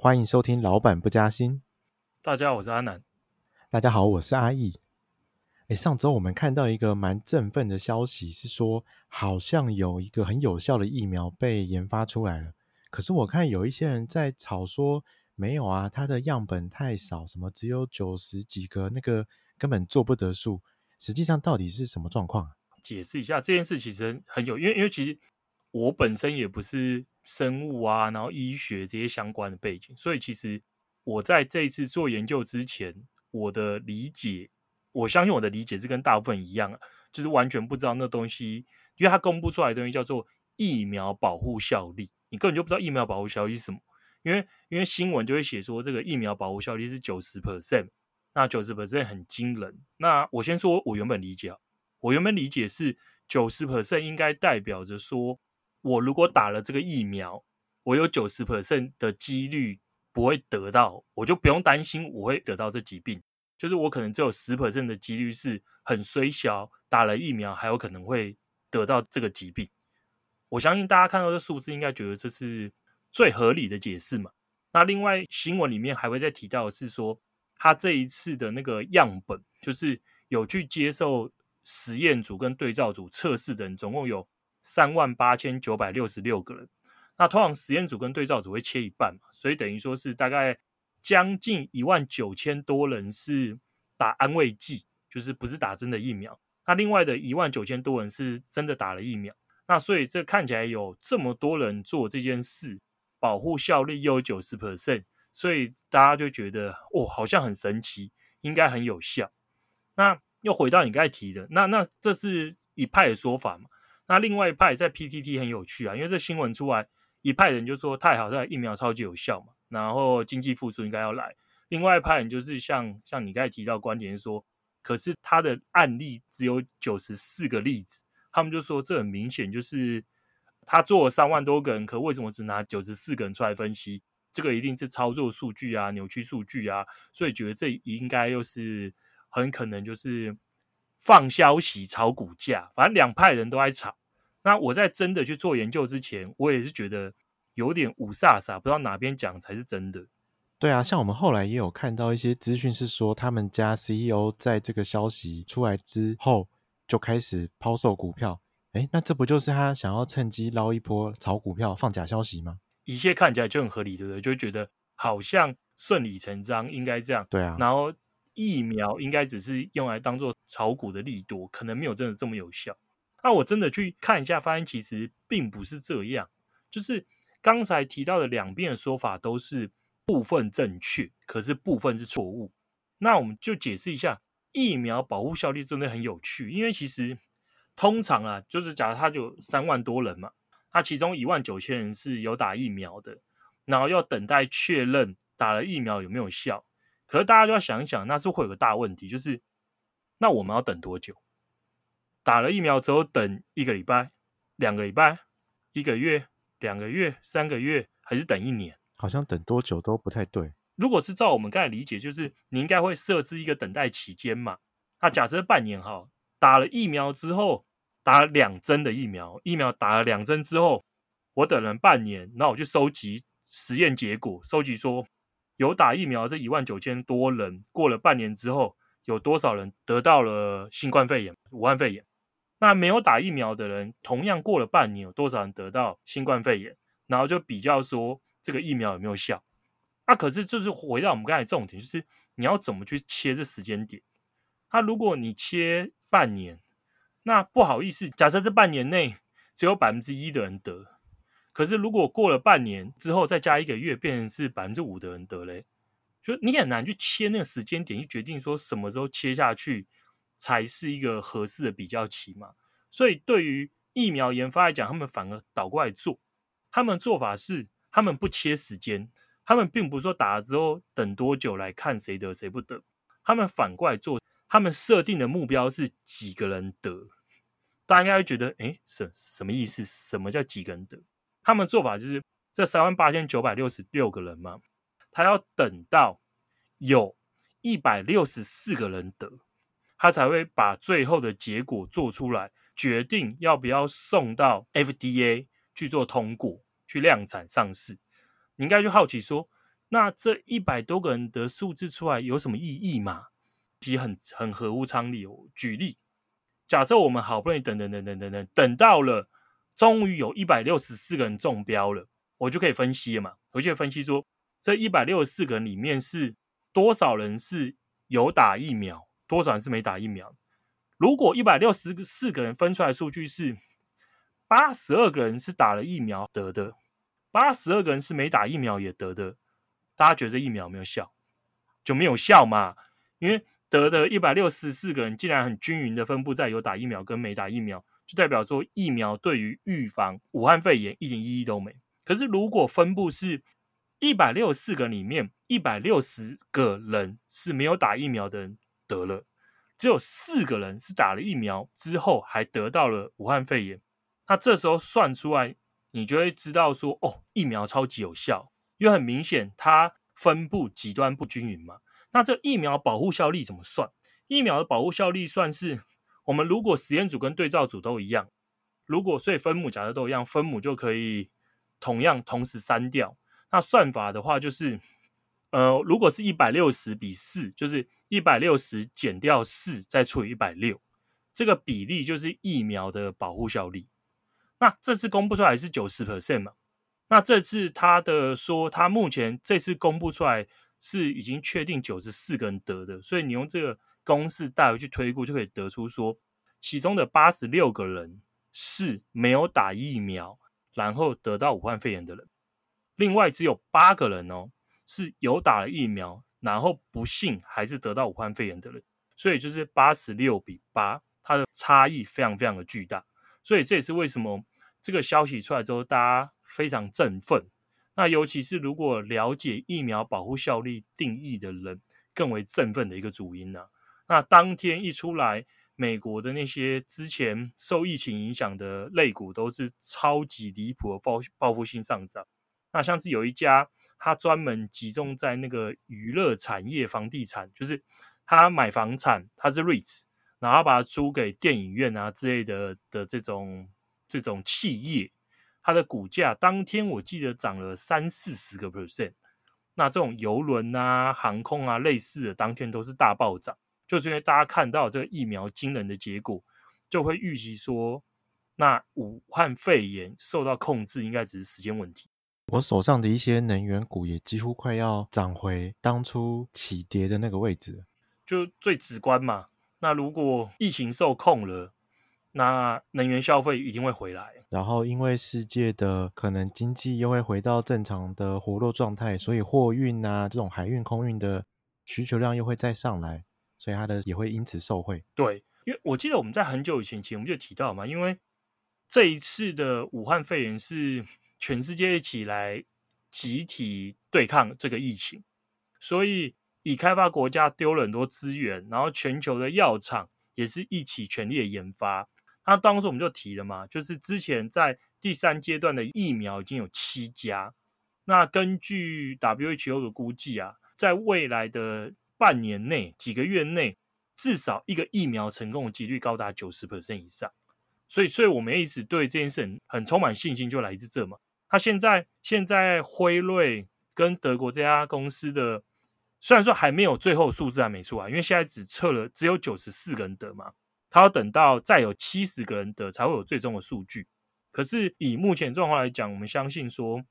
欢迎收听《老板不加薪》。大家好，我是阿南。大家好，我是阿义。诶，上周我们看到一个蛮振奋的消息，是说好像有一个很有效的疫苗被研发出来了。可是我看有一些人在吵说，没有啊，它的样本太少，什么只有九十几个，那个根本做不得数。实际上到底是什么状况？解释一下这件事，其实很有，因为因为其实我本身也不是生物啊，然后医学这些相关的背景，所以其实我在这一次做研究之前，我的理解，我相信我的理解是跟大部分一样，就是完全不知道那东西，因为它公布出来的东西叫做疫苗保护效力，你根本就不知道疫苗保护效力是什么，因为因为新闻就会写说这个疫苗保护效力是九十 percent，那九十 percent 很惊人。那我先说我原本理解啊，我原本理解是九十 percent 应该代表着说。我如果打了这个疫苗，我有九十 percent 的几率不会得到，我就不用担心我会得到这疾病。就是我可能只有十 percent 的几率是很衰小，打了疫苗还有可能会得到这个疾病。我相信大家看到这数字，应该觉得这是最合理的解释嘛。那另外新闻里面还会再提到是说，他这一次的那个样本，就是有去接受实验组跟对照组测试的人，总共有。三万八千九百六十六个人，那通常实验组跟对照组会切一半嘛，所以等于说是大概将近一万九千多人是打安慰剂，就是不是打真的疫苗。那另外的一万九千多人是真的打了疫苗。那所以这看起来有这么多人做这件事，保护效率又有九十 percent，所以大家就觉得哦，好像很神奇，应该很有效。那又回到你刚才提的，那那这是一派的说法嘛？那另外一派在 PTT 很有趣啊，因为这新闻出来，一派人就说太好，这疫苗超级有效嘛，然后经济复苏应该要来。另外一派人就是像像你刚才提到观点说，可是他的案例只有九十四个例子，他们就说这很明显就是他做了三万多个人，可为什么只拿九十四个人出来分析？这个一定是操作数据啊，扭曲数据啊，所以觉得这应该又是很可能就是。放消息炒股价，反正两派人都在炒。那我在真的去做研究之前，我也是觉得有点五煞煞，不知道哪边讲才是真的。对啊，像我们后来也有看到一些资讯，是说他们家 CEO 在这个消息出来之后就开始抛售股票。诶，那这不就是他想要趁机捞一波炒股票、放假消息吗？一切看起来就很合理，对不对？就觉得好像顺理成章，应该这样。对啊，然后。疫苗应该只是用来当做炒股的利多，可能没有真的这么有效。那我真的去看一下，发现其实并不是这样。就是刚才提到的两边的说法都是部分正确，可是部分是错误。那我们就解释一下，疫苗保护效力真的很有趣。因为其实通常啊，就是假如他就三万多人嘛，他其中一万九千人是有打疫苗的，然后要等待确认打了疫苗有没有效。可是大家就要想想，那是会有个大问题，就是那我们要等多久？打了疫苗之后等一个礼拜、两个礼拜、一个月、两个月、三个月，还是等一年？好像等多久都不太对。如果是照我们刚才理解，就是你应该会设置一个等待期间嘛。那假设半年哈，打了疫苗之后，打了两针的疫苗，疫苗打了两针之后，我等了半年，那我去收集实验结果，收集说。有打疫苗这一万九千多人，过了半年之后，有多少人得到了新冠肺炎、武汉肺炎？那没有打疫苗的人，同样过了半年，有多少人得到新冠肺炎？然后就比较说这个疫苗有没有效？那、可是就是回到我们刚才重点，就是你要怎么去切这时间点？那、如果你切半年，那不好意思，假设这半年内只有百分之一的人得。可是，如果过了半年之后再加一个月，变成是百分之五的人得嘞，就你很难去切那个时间点，去决定说什么时候切下去才是一个合适的比较期嘛。所以，对于疫苗研发来讲，他们反而倒过来做，他们做法是他们不切时间，他们并不是说打了之后等多久来看谁得谁不得，他们反过来做，他们设定的目标是几个人得。大家应该会觉得，诶，什什么意思？什么叫几个人得？他们做法就是这三万八千九百六十六个人嘛，他要等到有一百六十四个人得，他才会把最后的结果做出来，决定要不要送到 FDA 去做通过，去量产上市。你应该就好奇说，那这一百多个人的数字出来有什么意义吗？其实很很合乎常理哦。举例，假设我们好不容易等等等等等等等到了，终于有一百六十四个人中标了，我就可以分析了嘛。我就可以分析说，这一百六十四个人里面是多少人是有打疫苗，多少人是没打疫苗。如果一百六十四个人分出来数据是八十二个人是打了疫苗得的，八十二个人是没打疫苗也得的，大家觉得疫苗有没有效？就没有效嘛？因为得的一百六十四个人竟然很均匀的分布在有打疫苗跟没打疫苗，就代表说疫苗对于预防武汉肺炎一点意义都没。可是如果分布是一百六十四个里面一百六十个人是没有打疫苗的人得了。只有四个人是打了疫苗之后还得到了武汉肺炎，那这时候算出来，你就会知道说，哦，疫苗超级有效，因为很明显它分布极端不均匀嘛。那这疫苗保护效力怎么算？疫苗的保护效力算是我们如果实验组跟对照组都一样，如果所以分母假设都一样，分母就可以同样同时删掉。那算法的话就是。呃，如果是一百六十比四，就是一百六十减掉四，再除以一百六，这个比例就是疫苗的保护效力。那这次公布出来是九十 percent 嘛？那这次他的说，他目前这次公布出来是已经确定九十四个人得的，所以你用这个公式带回去推估，就可以得出说，其中的八十六个人是没有打疫苗，然后得到武汉肺炎的人，另外只有八个人哦。是有打了疫苗，然后不幸还是得到武汉肺炎的人，所以就是八十六比八，它的差异非常非常的巨大，所以这也是为什么这个消息出来之后，大家非常振奋。那尤其是如果了解疫苗保护效力定义的人，更为振奋的一个主因呢、那当天一出来，美国的那些之前受疫情影响的类股都是超级离谱的报报复性上涨。那像是有一家，他专门集中在那个娱乐产业、房地产，就是他买房产，他是 REITs，然后把它租给电影院啊之类的的这种这种企业，它的股价当天我记得涨了三四十个 percent。那这种游轮啊、航空啊类似的，当天都是大暴涨，就是因为大家看到这个疫苗惊人的结果，就会预期说，那武汉肺炎受到控制，应该只是时间问题。我手上的一些能源股也几乎快要涨回当初起跌的那个位置，就最直观嘛。那如果疫情受控了，那能源消费一定会回来。然后因为世界的可能经济又会回到正常的活络状态，所以货运啊这种海运、空运的需求量又会再上来，所以它的也会因此受惠。对，因为我记得我们在很久以前前我们就提到嘛，因为这一次的武汉肺炎是。全世界一起来集体对抗这个疫情，所以已开发国家丢了很多资源，然后全球的药厂也是一起全力的研发。那当时我们就提了嘛，就是之前在第三阶段的疫苗已经有七家。那根据 WHO 的估计啊，在未来的半年内、几个月内，至少一个疫苗成功的几率高达九十 percent 以上。所以，所以我们一直对这件事很，很充满信心，就来自这嘛。他现在现在辉瑞跟德国这家公司的，虽然说还没有最后数字还没出来，因为现在只测了只有九十四个人得嘛，他要等到再有七十个人得才会有最终的数据。可是以目前状况来讲，我们相信说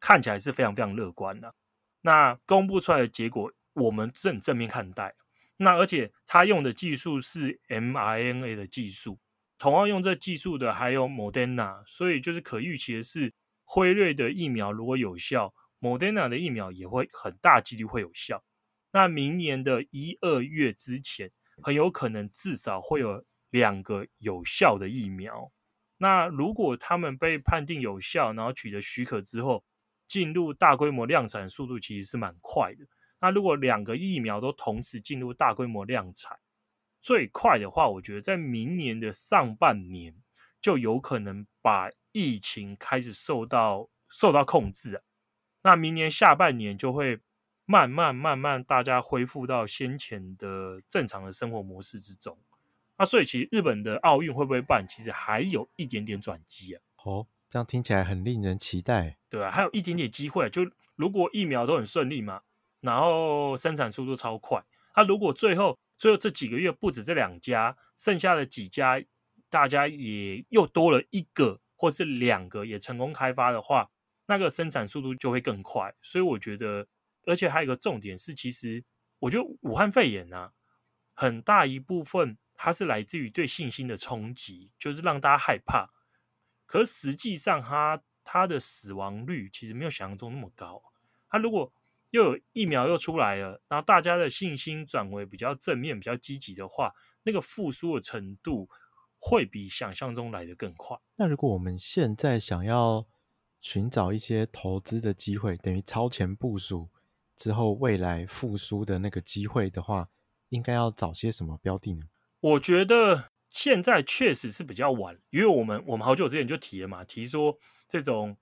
看起来是非常非常乐观的。那公布出来的结果，我们正正面看待。那而且他用的技术是 mRNA 的技术，同样用这技术的还有 Modena 所以就是可预期的是。辉瑞的疫苗如果有效，Moderna 的疫苗也会很大几率会有效。那明年的一二月之前，很有可能至少会有两个有效的疫苗。那如果他们被判定有效，然后取得许可之后，进入大规模量产速度其实是蛮快的。那如果两个疫苗都同时进入大规模量产，最快的话，我觉得在明年的上半年就有可能把。疫情开始受到受到控制啊，那明年下半年就会慢慢慢慢大家恢复到先前的正常的生活模式之中。那所以其实日本的奥运会不会办，其实还有一点点转机啊。哦，这样听起来很令人期待。对啊，还有一点点机会，就如果疫苗都很顺利嘛，然后生产速度超快，那如果最后最后这几个月不止这两家，剩下的几家大家也又多了一个或是两个也成功开发的话，那个生产速度就会更快。所以我觉得，而且还有一个重点是，其实我觉得武汉肺炎啊，很大一部分它是来自于对信心的冲击，就是让大家害怕。可实际上它，它它的死亡率其实没有想象中那么高。它如果又有疫苗又出来了，然后大家的信心转为比较正面、比较积极的话，那个复苏的程度会比想象中来得更快。那如果我们现在想要寻找一些投资的机会，等于超前部署之后未来复苏的那个机会的话，应该要找些什么标的呢？我觉得现在确实是比较晚，因为我们我们好久之前就提了嘛，提说这种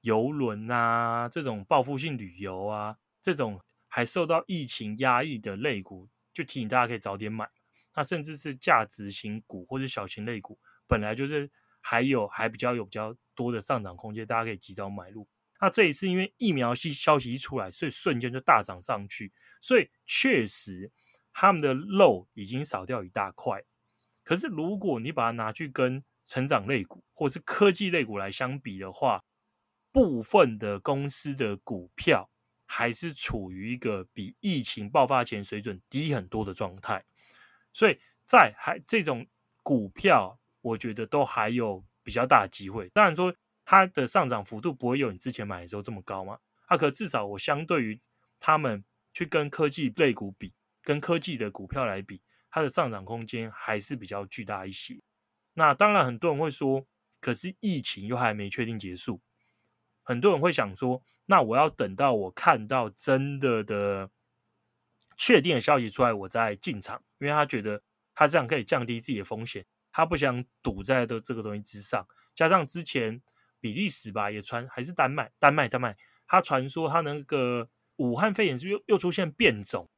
游轮啊，这种报复性旅游啊。这种还受到疫情压抑的类股，就提醒大家可以早点买。那甚至是价值型股或者小型类股，本来就是还有还比较有比较多的上涨空间，大家可以及早买入。那这一次因为疫苗系消息一出来，所以瞬间就大涨上去，所以确实他们的肉已经少掉一大块。可是如果你把它拿去跟成长类股或是科技类股来相比的话，部分的公司的股票。还是处于一个比疫情爆发前水准低很多的状态，所以在还这种股票，我觉得都还有比较大的机会。当然说它的上涨幅度不会有你之前买的时候这么高嘛，它可至少我相对于他们去跟科技类股比，跟科技的股票来比，它的上涨空间还是比较巨大一些。那当然很多人会说，可是疫情又还没确定结束。很多人会想说，那我要等到我看到真的的确定的消息出来，我再进场，因为他觉得他这样可以降低自己的风险，他不想赌在的这个东西之上。加上之前比利时吧也传，还是丹麦，丹麦，丹麦，他传说他那个武汉肺炎是又又出现变种，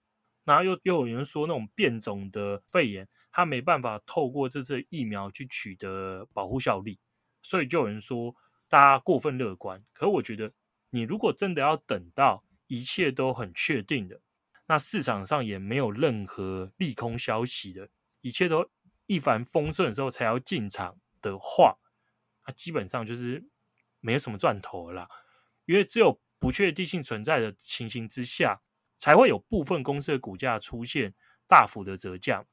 然后又又有人说那种变种的肺炎，他没办法透过这次疫苗去取得保护效力，所以就有人说。大家过分乐观，可我觉得，你如果真的要等到一切都很确定的，那市场上也没有任何利空消息的，一切都一帆风顺的时候才要进场的话，那基本上就是没有什么赚头了啦。因为只有不确定性存在的情形之下，才会有部分公司的股价出现大幅的折价。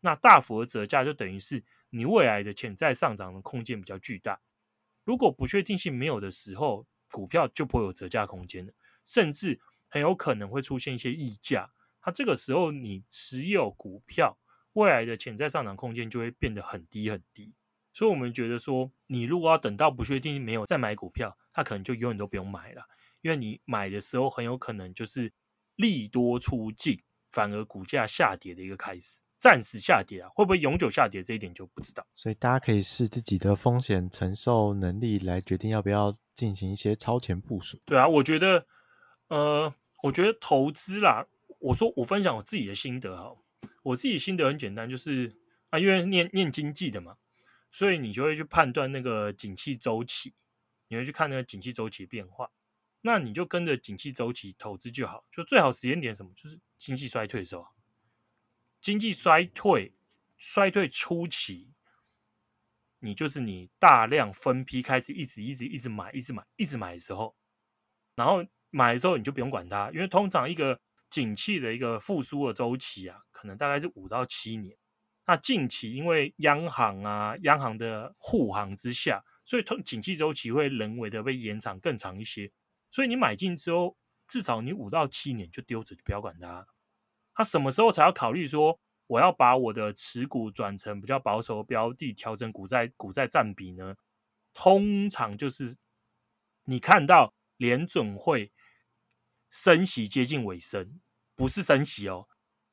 那大幅的折价就等于是你未来的潜在上涨的空间比较巨大。如果不确定性没有的时候，股票就不会有折价空间了，甚至很有可能会出现一些溢价。它这个时候，你持有股票未来的潜在上涨空间就会变得很低很低。所以，我们觉得说，你如果要等到不确定性没有再买股票，它可能就永远都不用买了，因为你买的时候很有可能就是利多出尽，反而股价下跌的一个开始。暂时下跌啊，会不会永久下跌？这一点就不知道。所以大家可以视自己的风险承受能力来决定要不要进行一些超前部署。对啊，我觉得，呃，我觉得投资啦，我说我分享我自己的心得哈，我自己心得很简单，就是啊，因为念念经济的嘛，所以你就会去判断那个景气周期，你会去看那个景气周期变化，那你就跟着景气周期投资就好，就最好时间点什么，就是经济衰退的时候。经济衰退，衰退初期，你就是你大量分批开始一直一直一直买，一直买，一直买的时候，然后买的时候你就不用管它，因为通常一个景气的一个复苏的周期啊，可能大概是五到七年。那近期因为央行啊，央行的护航之下，所以通景气周期会人为的被延长更长一些。所以你买进之后，至少你五到七年就丢着，就不要管它。他什么时候才要考虑说，我要把我的持股转成比较保守的标的，调整股债股债占比呢？通常就是你看到联准会升息接近尾声，不是升息哦。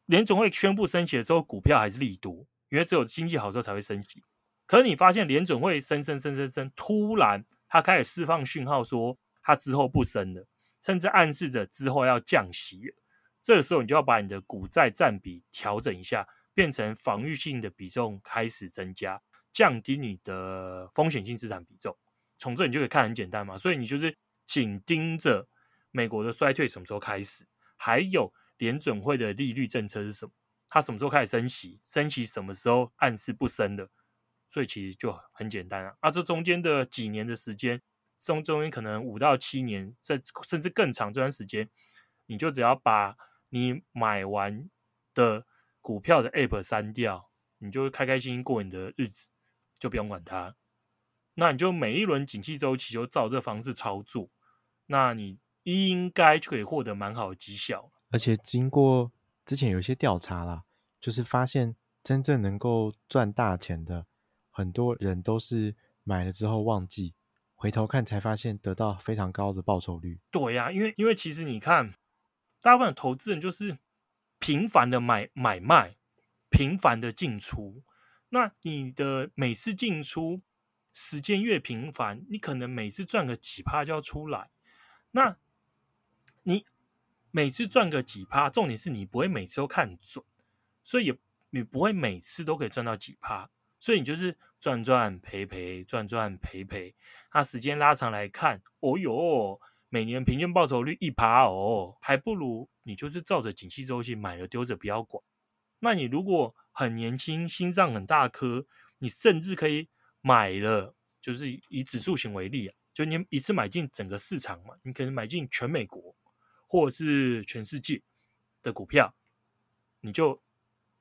联总会宣布升息的时候，股票还是利多，因为只有经济好之后才会升息。可是你发现联总会升升升升升，突然他开始释放讯号说他之后不升了，甚至暗示着之后要降息了。这个时候，你就要把你的股债占比调整一下，变成防御性的比重开始增加，降低你的风险性资产比重。从这你就可以看很简单嘛，所以你就是紧盯着美国的衰退什么时候开始，还有联准会的利率政策是什么，它什么时候开始升息，升息什么时候暗示不升的，所以其实就很简单啊。啊，这中间的几年的时间，中中间可能五到七年，甚甚至更长这段时间，你就只要把你买完的股票的 App 删掉，你就开开心心过你的日子，就不用管它。那你就每一轮景气周期就照这方式操作，那你应该就可以获得蛮好的绩效。而且经过之前有一些调查啦，就是发现真正能够赚大钱的，很多人都是买了之后忘记，回头看才发现得到非常高的报酬率。对呀、啊，因为因为其实你看，大部分的投资人就是频繁的买买卖，频繁的进出，那你的每次进出。时间越频繁，你可能每次赚个几趴就要出来。那你每次赚个几趴，重点是你不会每次都看准，所以也你不会每次都可以赚到几趴。所以你就是赚赚赔赔，赚赚赔赔。那时间拉长来看，哦哟，每年平均报酬率一趴哦，还不如你就是照着景气周期买了丢着不要管。那你如果很年轻，心脏很大颗，你甚至可以。买了就是以指数型为例啊，就你一次买进整个市场嘛，你可能买进全美国或者是全世界的股票，你就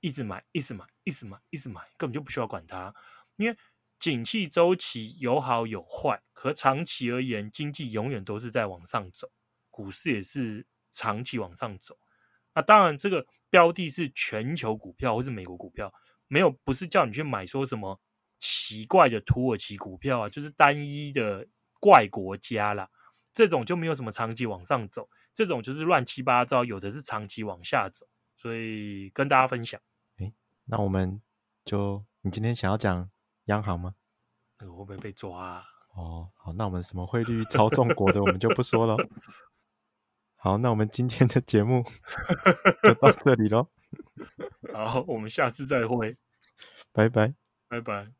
一直买，一直买，一直买，一直买，根本就不需要管它，因为景气周期有好有坏，可长期而言，经济永远都是在往上走，股市也是长期往上走。那当然，这个标的是全球股票或是美国股票，没有不是叫你去买说什么。奇怪的土耳其股票啊，就是单一的怪国家啦，这种就没有什么长期往上走，这种就是乱七八糟，有的是长期往下走，所以跟大家分享。诶，那我们就你今天想要讲央行吗？那个会不会被抓啊？哦，好，那我们什么汇率操纵国的，我们就不说了。好，那我们今天的节目 就到这里喽。好，我们下次再会，拜拜，拜拜。